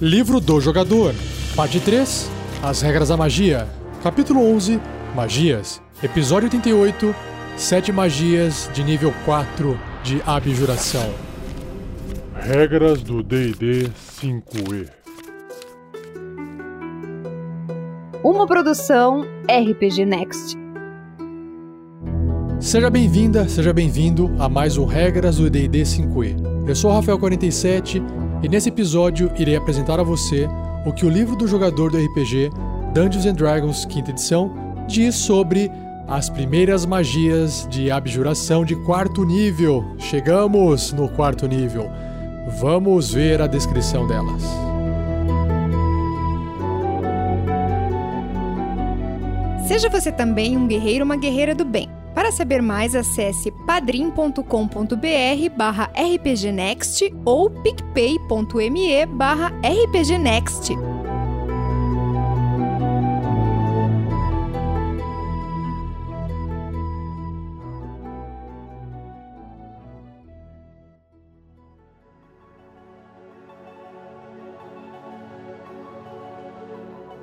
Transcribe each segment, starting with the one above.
Livro do Jogador, Parte 3 As Regras da Magia, Capítulo 11 Magias, Episódio 88 Sete Magias de nível 4 de Abjuração. Regras do DD 5E. Uma produção RPG Next. Seja bem-vinda, seja bem-vindo a mais um Regras do D&D 5e. Eu sou o Rafael47 e nesse episódio irei apresentar a você o que o livro do jogador do RPG Dungeons and Dragons 5 edição diz sobre as primeiras magias de abjuração de quarto nível. Chegamos no quarto nível. Vamos ver a descrição delas. Seja você também um guerreiro ou uma guerreira do bem. Saber mais, acesse padrim.com.br barra rpgnext ou picpay.me barra rpgnext.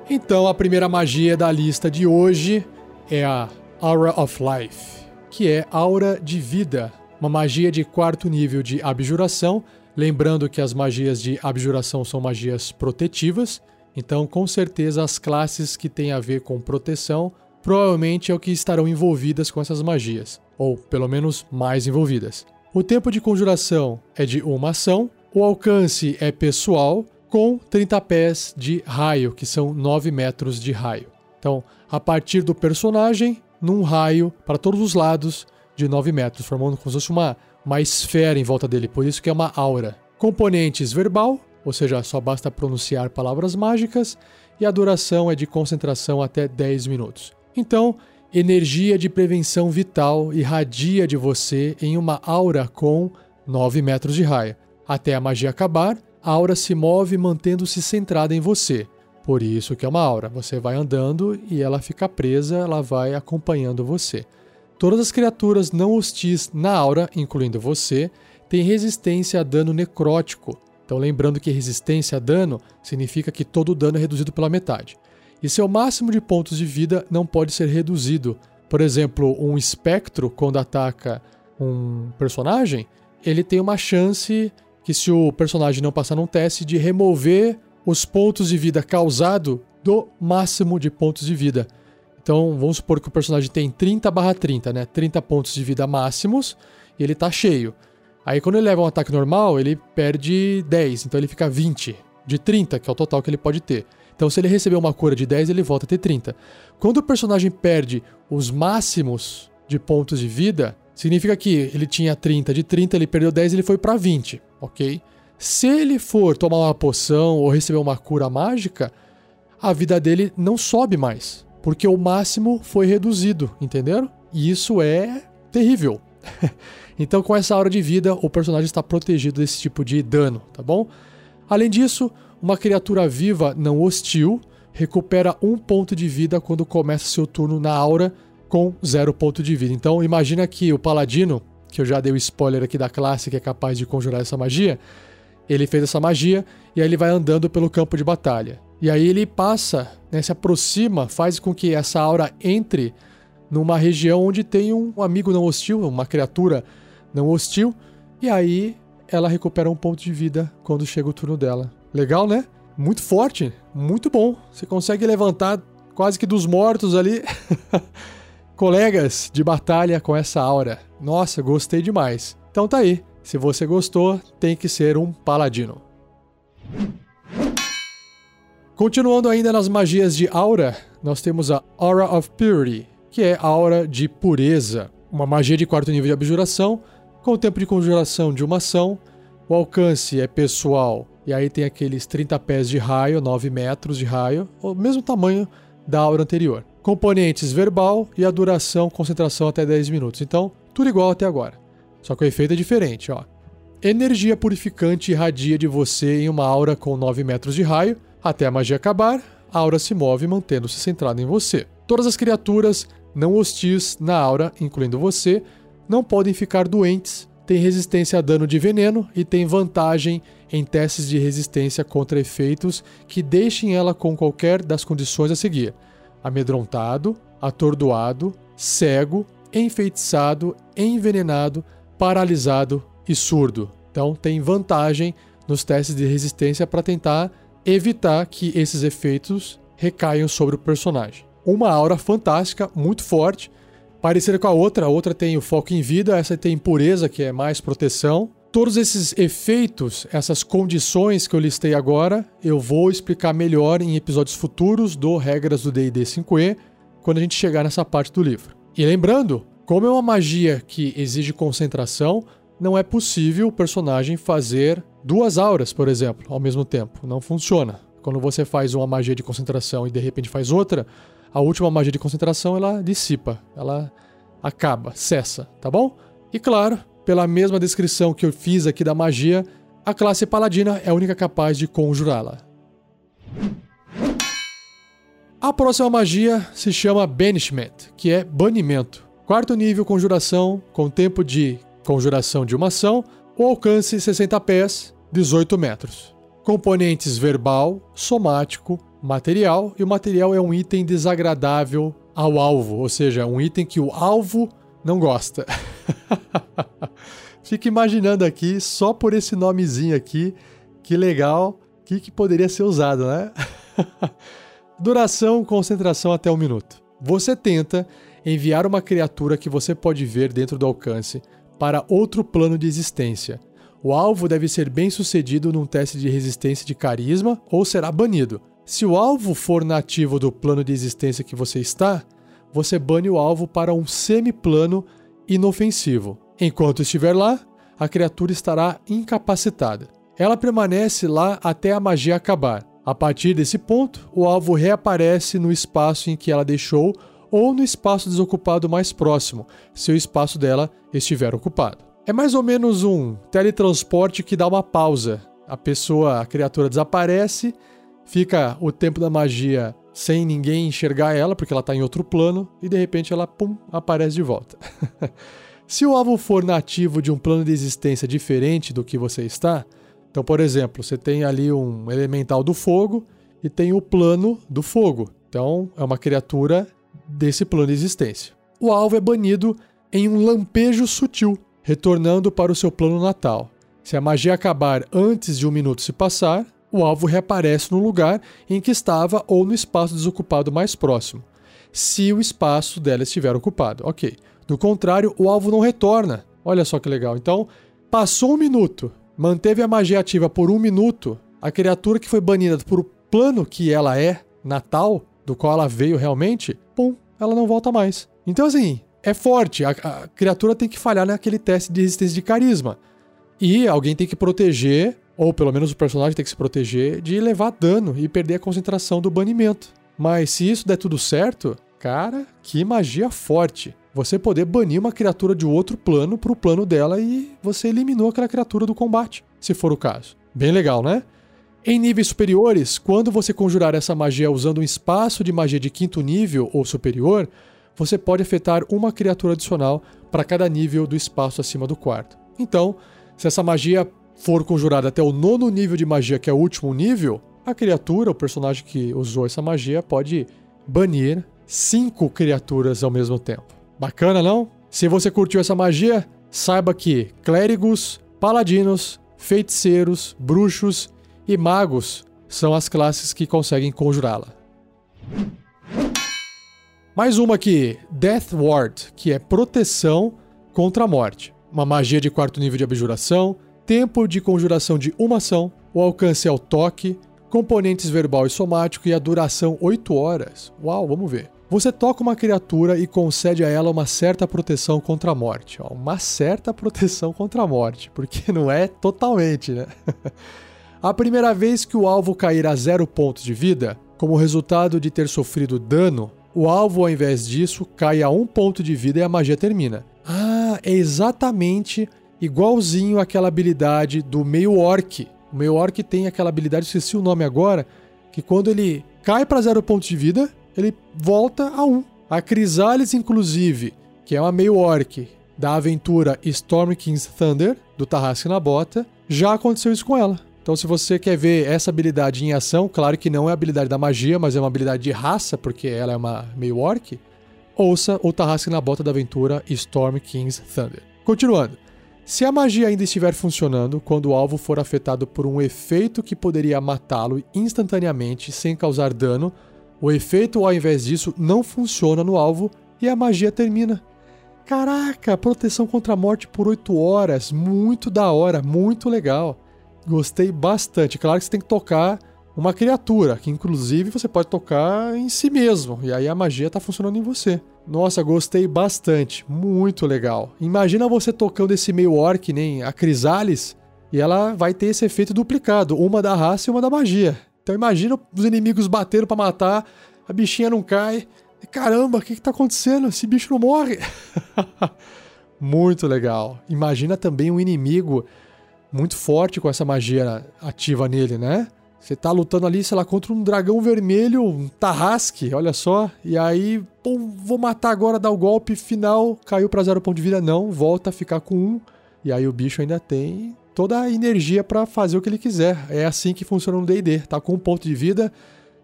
Então, a primeira magia da lista de hoje é a Aura of Life, que é Aura de Vida, uma magia de quarto nível de abjuração. Lembrando que as magias de abjuração são magias protetivas, então com certeza as classes que têm a ver com proteção provavelmente é o que estarão envolvidas com essas magias, ou pelo menos mais envolvidas. O tempo de conjuração é de uma ação, o alcance é pessoal, com 30 pés de raio, que são 9 metros de raio. Então, a partir do personagem, num raio para todos os lados de 9 metros, formando como se fosse uma, uma esfera em volta dele, por isso que é uma aura. Componentes verbal, ou seja, só basta pronunciar palavras mágicas, e a duração é de concentração até 10 minutos. Então, energia de prevenção vital irradia de você em uma aura com 9 metros de raio. Até a magia acabar, a aura se move mantendo-se centrada em você. Por isso que é uma aura. Você vai andando e ela fica presa, ela vai acompanhando você. Todas as criaturas não hostis na aura, incluindo você, têm resistência a dano necrótico. Então, lembrando que resistência a dano significa que todo o dano é reduzido pela metade. E seu máximo de pontos de vida não pode ser reduzido. Por exemplo, um espectro, quando ataca um personagem, ele tem uma chance que, se o personagem não passar num teste, de remover os pontos de vida causado do máximo de pontos de vida. Então, vamos supor que o personagem tem 30 barra 30, né? 30 pontos de vida máximos e ele tá cheio. Aí quando ele leva um ataque normal, ele perde 10, então ele fica 20 de 30, que é o total que ele pode ter. Então, se ele receber uma cura de 10, ele volta a ter 30. Quando o personagem perde os máximos de pontos de vida, significa que ele tinha 30, de 30 ele perdeu 10 e ele foi para 20, ok? Se ele for tomar uma poção ou receber uma cura mágica, a vida dele não sobe mais, porque o máximo foi reduzido, entenderam? E isso é terrível. então, com essa aura de vida, o personagem está protegido desse tipo de dano, tá bom? Além disso, uma criatura viva não hostil recupera um ponto de vida quando começa seu turno na aura com zero ponto de vida. Então, imagina que o paladino, que eu já dei o spoiler aqui da classe que é capaz de conjurar essa magia, ele fez essa magia e aí ele vai andando pelo campo de batalha. E aí ele passa, né, se aproxima, faz com que essa aura entre numa região onde tem um amigo não hostil, uma criatura não hostil, e aí ela recupera um ponto de vida quando chega o turno dela. Legal, né? Muito forte, muito bom. Você consegue levantar quase que dos mortos ali. Colegas de batalha com essa aura. Nossa, gostei demais. Então tá aí. Se você gostou, tem que ser um paladino. Continuando ainda nas magias de aura, nós temos a Aura of Purity, que é a aura de pureza, uma magia de quarto nível de abjuração, com o tempo de conjuração de uma ação, o alcance é pessoal, e aí tem aqueles 30 pés de raio, 9 metros de raio, o mesmo tamanho da aura anterior. Componentes verbal e a duração, concentração até 10 minutos. Então, tudo igual até agora. Só que o efeito é diferente, ó. Energia purificante irradia de você em uma aura com 9 metros de raio. Até a magia acabar, a aura se move mantendo-se centrada em você. Todas as criaturas não hostis na aura, incluindo você, não podem ficar doentes, tem resistência a dano de veneno e tem vantagem em testes de resistência contra efeitos que deixem ela com qualquer das condições a seguir: amedrontado, atordoado, cego, enfeitiçado, envenenado, paralisado e surdo. Então tem vantagem nos testes de resistência para tentar evitar que esses efeitos recaiam sobre o personagem. Uma aura fantástica, muito forte, parecida com a outra. A outra tem o foco em vida, essa tem pureza, que é mais proteção. Todos esses efeitos, essas condições que eu listei agora, eu vou explicar melhor em episódios futuros do Regras do D&D 5e, quando a gente chegar nessa parte do livro. E lembrando, como é uma magia que exige concentração, não é possível o personagem fazer duas auras, por exemplo, ao mesmo tempo. Não funciona. Quando você faz uma magia de concentração e de repente faz outra, a última magia de concentração ela dissipa, ela acaba, cessa, tá bom? E claro, pela mesma descrição que eu fiz aqui da magia, a classe paladina é a única capaz de conjurá-la. A próxima magia se chama Banishment, que é banimento. Quarto nível conjuração, com tempo de conjuração de uma ação, o alcance 60 pés, 18 metros. Componentes verbal, somático, material, e o material é um item desagradável ao alvo, ou seja, um item que o alvo não gosta. Fico imaginando aqui, só por esse nomezinho aqui, que legal, o que, que poderia ser usado, né? Duração, concentração até um minuto. Você tenta enviar uma criatura que você pode ver dentro do alcance para outro plano de existência. O alvo deve ser bem sucedido num teste de resistência de carisma ou será banido. Se o alvo for nativo do plano de existência que você está, você bane o alvo para um semiplano inofensivo. Enquanto estiver lá, a criatura estará incapacitada. Ela permanece lá até a magia acabar. A partir desse ponto, o alvo reaparece no espaço em que ela deixou ou no espaço desocupado mais próximo, se o espaço dela estiver ocupado. É mais ou menos um teletransporte que dá uma pausa. A pessoa, a criatura desaparece, fica o tempo da magia sem ninguém enxergar ela, porque ela está em outro plano, e de repente ela, pum, aparece de volta. Se o alvo for nativo de um plano de existência diferente do que você está, então, por exemplo, você tem ali um elemental do fogo e tem o plano do fogo. Então, é uma criatura desse plano de existência. O alvo é banido em um lampejo sutil, retornando para o seu plano natal. Se a magia acabar antes de um minuto se passar, o alvo reaparece no lugar em que estava ou no espaço desocupado mais próximo, se o espaço dela estiver ocupado. Ok. Do contrário, o alvo não retorna. Olha só que legal. Então, passou um minuto, manteve a magia ativa por um minuto, a criatura que foi banida por o plano que ela é, natal, do qual ela veio realmente, pum, ela não volta mais. Então, assim, é forte. A, a criatura tem que falhar naquele teste de resistência de carisma. E alguém tem que proteger ou pelo menos o personagem tem que se proteger de levar dano e perder a concentração do banimento. Mas se isso der tudo certo, cara, que magia forte. Você poder banir uma criatura de outro plano para o plano dela e você eliminou aquela criatura do combate, se for o caso. Bem legal, né? Em níveis superiores, quando você conjurar essa magia usando um espaço de magia de quinto nível ou superior, você pode afetar uma criatura adicional para cada nível do espaço acima do quarto. Então, se essa magia for conjurada até o nono nível de magia, que é o último nível, a criatura, o personagem que usou essa magia, pode banir cinco criaturas ao mesmo tempo. Bacana, não? Se você curtiu essa magia, saiba que clérigos, paladinos, feiticeiros, bruxos e magos são as classes que conseguem conjurá-la. Mais uma aqui, Death Ward, que é proteção contra a morte. Uma magia de quarto nível de abjuração, tempo de conjuração de uma ação, o alcance é o toque, componentes verbal e somático e a duração 8 horas. Uau, vamos ver. Você toca uma criatura e concede a ela uma certa proteção contra a morte. Uma certa proteção contra a morte, porque não é totalmente, né? a primeira vez que o alvo cair a zero pontos de vida, como resultado de ter sofrido dano, o alvo, ao invés disso, cai a um ponto de vida e a magia termina. Ah, é exatamente igualzinho aquela habilidade do meio orc. O meio orc tem aquela habilidade, esqueci o nome agora, que quando ele cai para zero pontos de vida, ele volta a um. A Crisalis, inclusive, que é uma meio orc, da aventura Storm King's Thunder, do Tarrasque na Bota, já aconteceu isso com ela. Então, se você quer ver essa habilidade em ação, claro que não é a habilidade da magia, mas é uma habilidade de raça, porque ela é uma meio orc, ouça o Tarrasque na Bota da aventura Storm King's Thunder. Continuando. Se a magia ainda estiver funcionando quando o alvo for afetado por um efeito que poderia matá-lo instantaneamente sem causar dano, o efeito, ao invés disso, não funciona no alvo e a magia termina. Caraca, proteção contra a morte por 8 horas, muito da hora, muito legal. Gostei bastante. Claro que você tem que tocar uma criatura, que inclusive você pode tocar em si mesmo, e aí a magia está funcionando em você. Nossa, gostei bastante, muito legal. Imagina você tocando esse meio orc, nem a Crisalis, e ela vai ter esse efeito duplicado, uma da raça e uma da magia. Então imagina os inimigos batendo para matar, a bichinha não cai. Caramba, o que, que tá acontecendo? Esse bicho não morre. muito legal. Imagina também um inimigo muito forte com essa magia ativa nele, né? Você tá lutando ali, sei lá, contra um dragão vermelho, um tarrasque, olha só. E aí, pô, vou matar agora, dar o golpe final. Caiu pra zero ponto de vida, não. Volta a ficar com um. E aí o bicho ainda tem toda a energia para fazer o que ele quiser. É assim que funciona no D&D. Tá com um ponto de vida,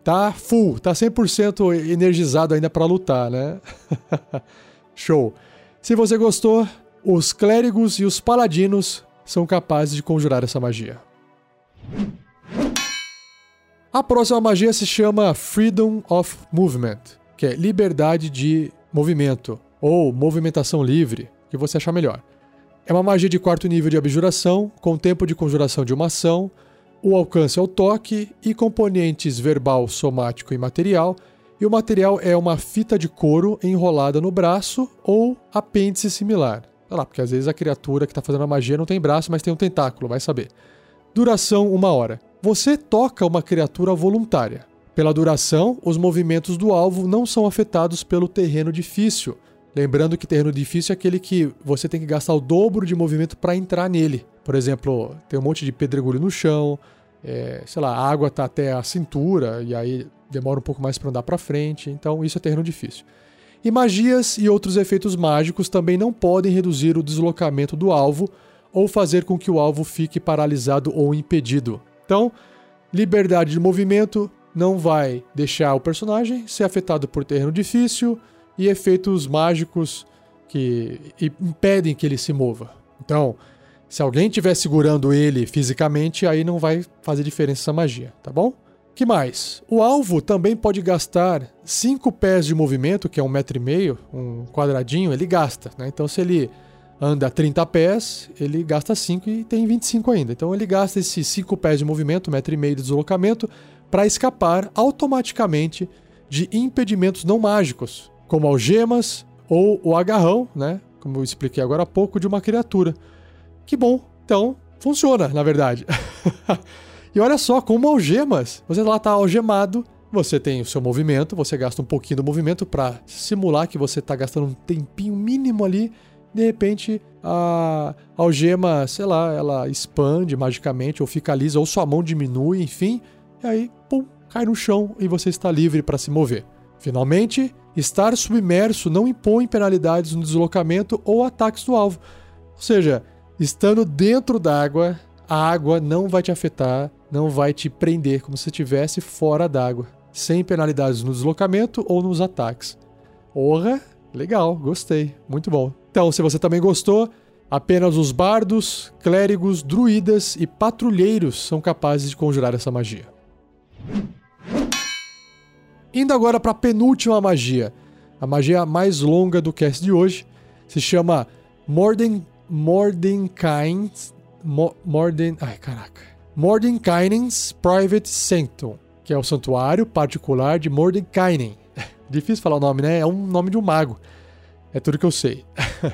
tá full, tá 100% energizado ainda para lutar, né? Show. Se você gostou, os clérigos e os paladinos são capazes de conjurar essa magia. A próxima magia se chama Freedom of Movement, que é liberdade de movimento ou movimentação livre, que você achar melhor. É uma magia de quarto nível de abjuração, com tempo de conjuração de uma ação, o alcance ao toque e componentes verbal, somático e material. E o material é uma fita de couro enrolada no braço ou apêndice similar. Olha lá, porque às vezes a criatura que está fazendo a magia não tem braço, mas tem um tentáculo, vai saber. Duração uma hora. Você toca uma criatura voluntária. Pela duração, os movimentos do alvo não são afetados pelo terreno difícil. Lembrando que terreno difícil é aquele que você tem que gastar o dobro de movimento para entrar nele. Por exemplo, tem um monte de pedregulho no chão, é, sei lá, a água está até a cintura e aí demora um pouco mais para andar para frente. Então, isso é terreno difícil. E magias e outros efeitos mágicos também não podem reduzir o deslocamento do alvo ou fazer com que o alvo fique paralisado ou impedido. Então, liberdade de movimento não vai deixar o personagem ser afetado por terreno difícil e efeitos mágicos que impedem que ele se mova. Então, se alguém estiver segurando ele fisicamente, aí não vai fazer diferença essa magia, tá bom? que mais? O alvo também pode gastar 5 pés de movimento, que é um metro e meio, um quadradinho, ele gasta, né? Então se ele anda 30 pés, ele gasta 5 e tem 25 ainda. Então ele gasta esses 5 pés de movimento, metro e meio de deslocamento, para escapar automaticamente de impedimentos não mágicos, como algemas ou o agarrão, né? Como eu expliquei agora há pouco, de uma criatura. Que bom, então funciona, na verdade. e olha só, como algemas, você lá está algemado, você tem o seu movimento, você gasta um pouquinho do movimento para simular que você está gastando um tempinho mínimo ali de repente a algema, sei lá, ela expande magicamente ou fica lisa ou sua mão diminui, enfim, e aí, pum, cai no chão e você está livre para se mover. Finalmente, estar submerso não impõe penalidades no deslocamento ou ataques do alvo. Ou seja, estando dentro d'água, a água não vai te afetar, não vai te prender como se estivesse fora d'água, sem penalidades no deslocamento ou nos ataques. Porra, legal, gostei, muito bom. Então, se você também gostou, apenas os bardos, clérigos, druidas e patrulheiros são capazes de conjurar essa magia. Indo agora para a penúltima magia, a magia mais longa do cast de hoje, se chama Morden Mordenkainen's Morden, ai caraca. Mordenkainen's Private Sanctum, que é o santuário particular de Mordenkainen. Difícil falar o nome, né? É um nome de um mago. É tudo que eu sei.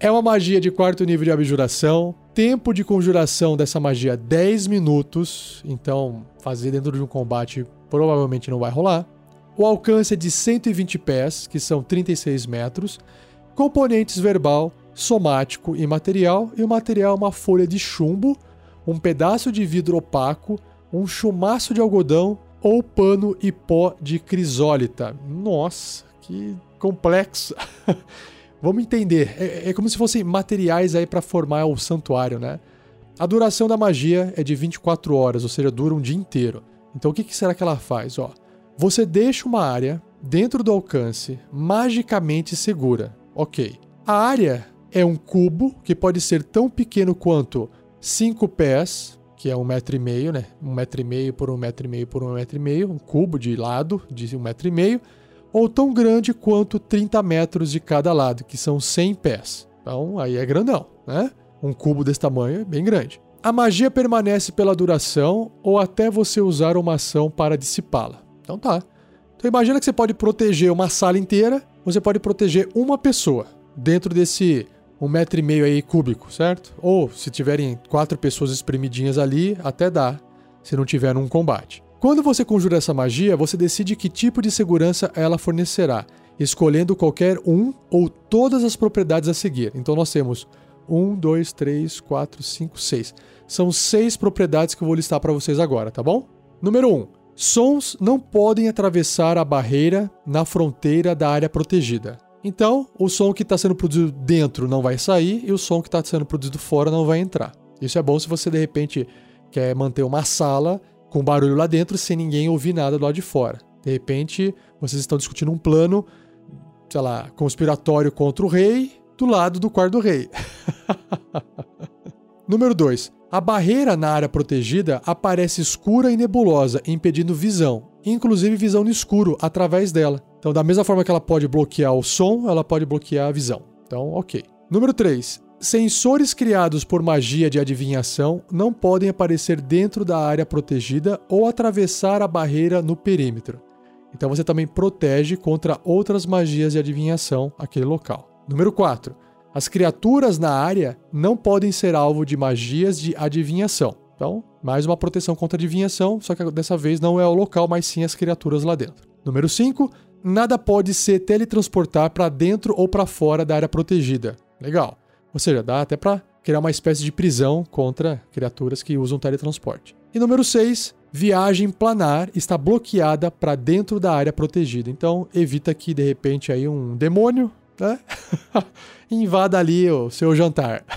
é uma magia de quarto nível de abjuração. Tempo de conjuração dessa magia 10 minutos. Então, fazer dentro de um combate provavelmente não vai rolar. O alcance é de 120 pés, que são 36 metros. Componentes verbal, somático e material. E o material é uma folha de chumbo, um pedaço de vidro opaco, um chumaço de algodão ou pano e pó de crisólita. Nossa, que complexo. Vamos entender. É, é como se fossem materiais aí para formar o santuário, né? A duração da magia é de 24 horas, ou seja, dura um dia inteiro. Então o que, que será que ela faz? Ó, você deixa uma área dentro do alcance magicamente segura. Ok. A área é um cubo que pode ser tão pequeno quanto 5 pés, que é um metro e meio, né? Um metro e meio por um metro e meio por um metro e meio, um cubo de lado de um metro e meio, ou tão grande quanto 30 metros de cada lado, que são 100 pés. Então aí é grandão, né? Um cubo desse tamanho é bem grande. A magia permanece pela duração ou até você usar uma ação para dissipá-la. Então tá. Então imagina que você pode proteger uma sala inteira, você pode proteger uma pessoa dentro desse um metro e meio aí cúbico, certo? Ou se tiverem quatro pessoas espremidinhas ali, até dá, se não tiver um combate. Quando você conjura essa magia, você decide que tipo de segurança ela fornecerá, escolhendo qualquer um ou todas as propriedades a seguir. Então nós temos um, dois, três, quatro, cinco, seis. São seis propriedades que eu vou listar para vocês agora, tá bom? Número um, sons não podem atravessar a barreira na fronteira da área protegida. Então, o som que está sendo produzido dentro não vai sair e o som que está sendo produzido fora não vai entrar. Isso é bom se você de repente quer manter uma sala com barulho lá dentro sem ninguém ouvir nada do lado de fora. De repente, vocês estão discutindo um plano, sei lá, conspiratório contra o rei, do lado do quarto do rei. Número 2. A barreira na área protegida aparece escura e nebulosa, impedindo visão, inclusive visão no escuro através dela. Então, da mesma forma que ela pode bloquear o som, ela pode bloquear a visão. Então, ok. Número 3. Sensores criados por magia de adivinhação não podem aparecer dentro da área protegida ou atravessar a barreira no perímetro. Então você também protege contra outras magias de adivinhação aquele local. Número 4. As criaturas na área não podem ser alvo de magias de adivinhação. Então, mais uma proteção contra adivinhação, só que dessa vez não é o local, mas sim as criaturas lá dentro. Número 5. Nada pode se teletransportar para dentro ou para fora da área protegida. Legal. Ou seja, dá até para criar uma espécie de prisão contra criaturas que usam teletransporte. E número 6, viagem planar está bloqueada para dentro da área protegida. Então, evita que de repente aí um demônio, né, invada ali o seu jantar.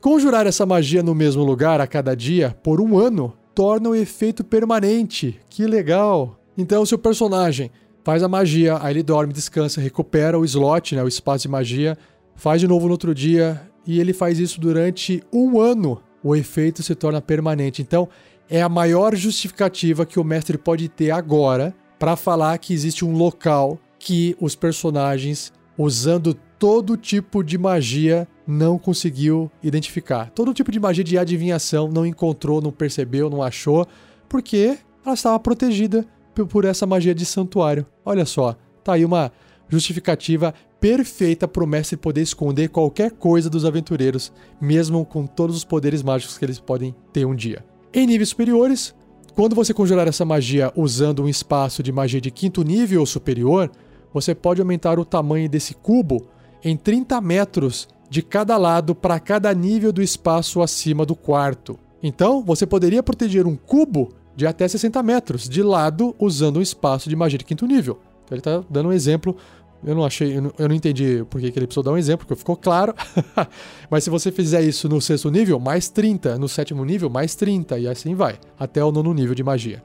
Conjurar essa magia no mesmo lugar a cada dia por um ano torna o efeito permanente. Que legal! Então, se o personagem faz a magia, aí ele dorme, descansa, recupera o slot, né, o espaço de magia, faz de novo no outro dia e ele faz isso durante um ano. O efeito se torna permanente. Então, é a maior justificativa que o mestre pode ter agora para falar que existe um local que os personagens, usando todo tipo de magia, não conseguiu identificar. Todo tipo de magia de adivinhação não encontrou, não percebeu, não achou, porque ela estava protegida por essa magia de santuário. Olha só, tá aí uma justificativa perfeita para o mestre poder esconder qualquer coisa dos aventureiros, mesmo com todos os poderes mágicos que eles podem ter um dia. Em níveis superiores, quando você conjurar essa magia usando um espaço de magia de quinto nível ou superior, você pode aumentar o tamanho desse cubo em 30 metros de cada lado para cada nível do espaço acima do quarto. Então, você poderia proteger um cubo de até 60 metros de lado usando um espaço de magia de quinto nível. Então, ele está dando um exemplo eu não achei, eu não, eu não entendi por que ele precisou dar um exemplo, porque ficou claro. Mas se você fizer isso no sexto nível, mais 30. No sétimo nível, mais 30. E assim vai, até o nono nível de magia.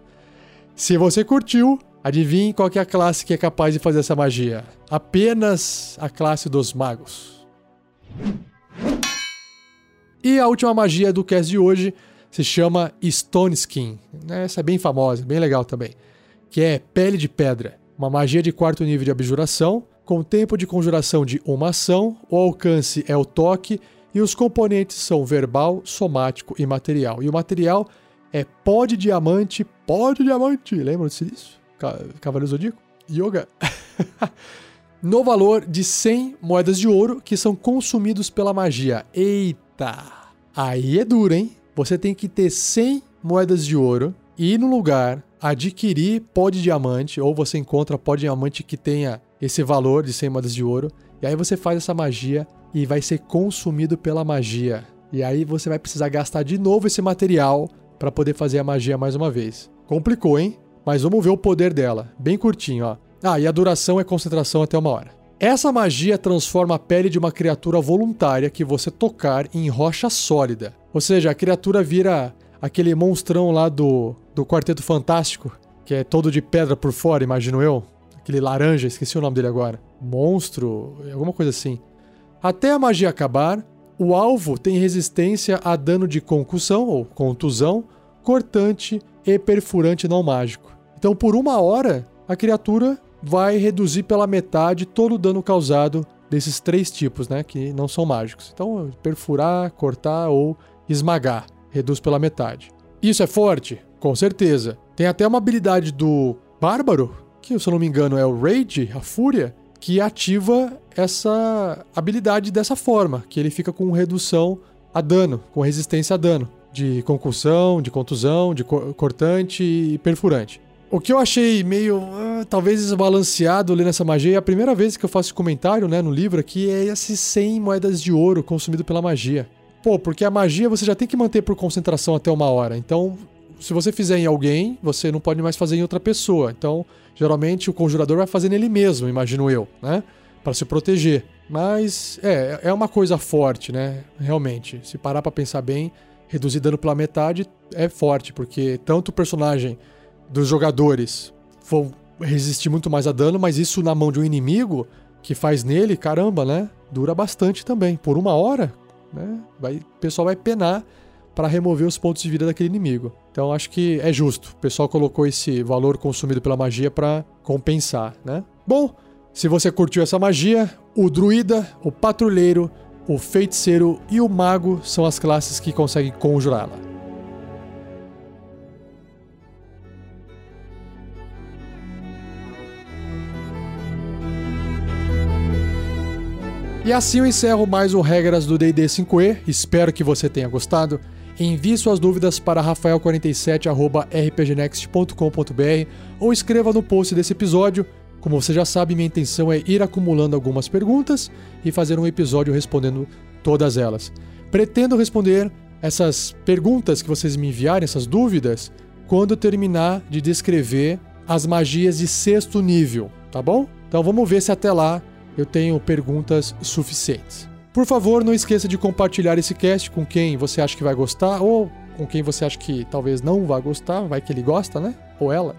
Se você curtiu, adivinhe qual é a classe que é capaz de fazer essa magia. Apenas a classe dos magos. E a última magia do cast de hoje se chama Stone Skin. Essa é bem famosa, bem legal também. Que é pele de pedra uma magia de quarto nível de abjuração, com tempo de conjuração de uma ação, o alcance é o toque e os componentes são verbal, somático e material. E o material é pó de diamante, pó de diamante, lembram-se disso? Cavaleiro Zodíaco? Yoga. no valor de 100 moedas de ouro que são consumidos pela magia. Eita! Aí é duro, hein? Você tem que ter 100 moedas de ouro e ir no lugar adquirir pó de diamante, ou você encontra pó de diamante que tenha esse valor de 100 moedas de ouro, e aí você faz essa magia e vai ser consumido pela magia. E aí você vai precisar gastar de novo esse material para poder fazer a magia mais uma vez. Complicou, hein? Mas vamos ver o poder dela. Bem curtinho, ó. Ah, e a duração é concentração até uma hora. Essa magia transforma a pele de uma criatura voluntária que você tocar em rocha sólida. Ou seja, a criatura vira aquele monstrão lá do, do Quarteto Fantástico, que é todo de pedra por fora, imagino eu. Aquele laranja, esqueci o nome dele agora. Monstro, alguma coisa assim. Até a magia acabar, o alvo tem resistência a dano de concussão ou contusão, cortante e perfurante não mágico. Então, por uma hora, a criatura vai reduzir pela metade todo o dano causado desses três tipos, né, que não são mágicos. Então, perfurar, cortar ou esmagar, reduz pela metade. Isso é forte? Com certeza. Tem até uma habilidade do bárbaro, que se eu não me engano é o Rage, a fúria, que ativa essa habilidade dessa forma, que ele fica com redução a dano, com resistência a dano, de concussão, de contusão, de cortante e perfurante. O que eu achei meio, uh, talvez desbalanceado ali nessa magia, é a primeira vez que eu faço comentário, né, no livro aqui, é esses 100 moedas de ouro consumido pela magia. Pô, porque a magia você já tem que manter por concentração até uma hora. Então, se você fizer em alguém, você não pode mais fazer em outra pessoa. Então, geralmente o conjurador vai fazer nele mesmo, imagino eu, né? Para se proteger. Mas é, é uma coisa forte, né? Realmente. Se parar para pensar bem, reduzir dano pela metade é forte, porque tanto o personagem dos jogadores vão resistir muito mais a dano, mas isso na mão de um inimigo que faz nele, caramba, né? Dura bastante também. Por uma hora, né? Vai, o pessoal vai penar para remover os pontos de vida daquele inimigo. Então acho que é justo. O pessoal colocou esse valor consumido pela magia para compensar, né? Bom, se você curtiu essa magia, o druida, o patrulheiro, o feiticeiro e o mago são as classes que conseguem conjurá-la. E assim eu encerro mais um Regras do D&D 5e. Espero que você tenha gostado. Envie suas dúvidas para rafael47.rpgnext.com.br ou escreva no post desse episódio. Como você já sabe, minha intenção é ir acumulando algumas perguntas e fazer um episódio respondendo todas elas. Pretendo responder essas perguntas que vocês me enviarem, essas dúvidas, quando terminar de descrever as magias de sexto nível, tá bom? Então vamos ver se até lá eu tenho perguntas suficientes. Por favor, não esqueça de compartilhar esse cast com quem você acha que vai gostar ou com quem você acha que talvez não vá gostar, vai que ele gosta, né? Ou ela.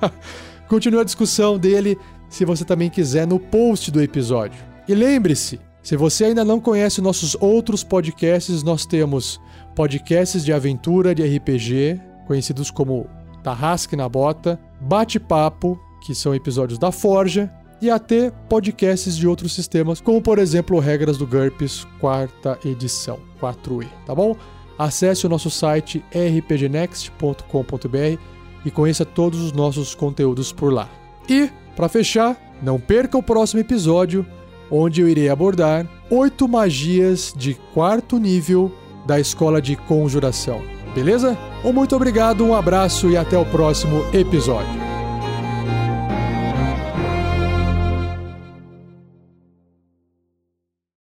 Continue a discussão dele se você também quiser no post do episódio. E lembre-se, se você ainda não conhece nossos outros podcasts, nós temos podcasts de aventura de RPG, conhecidos como Tarrasque na Bota, Bate-Papo, que são episódios da Forja, e até podcasts de outros sistemas, como por exemplo Regras do GURPS, quarta edição, 4E, tá bom? Acesse o nosso site rpgnext.com.br e conheça todos os nossos conteúdos por lá. E, para fechar, não perca o próximo episódio, onde eu irei abordar oito magias de quarto nível da Escola de Conjuração. Beleza? Um muito obrigado, um abraço e até o próximo episódio.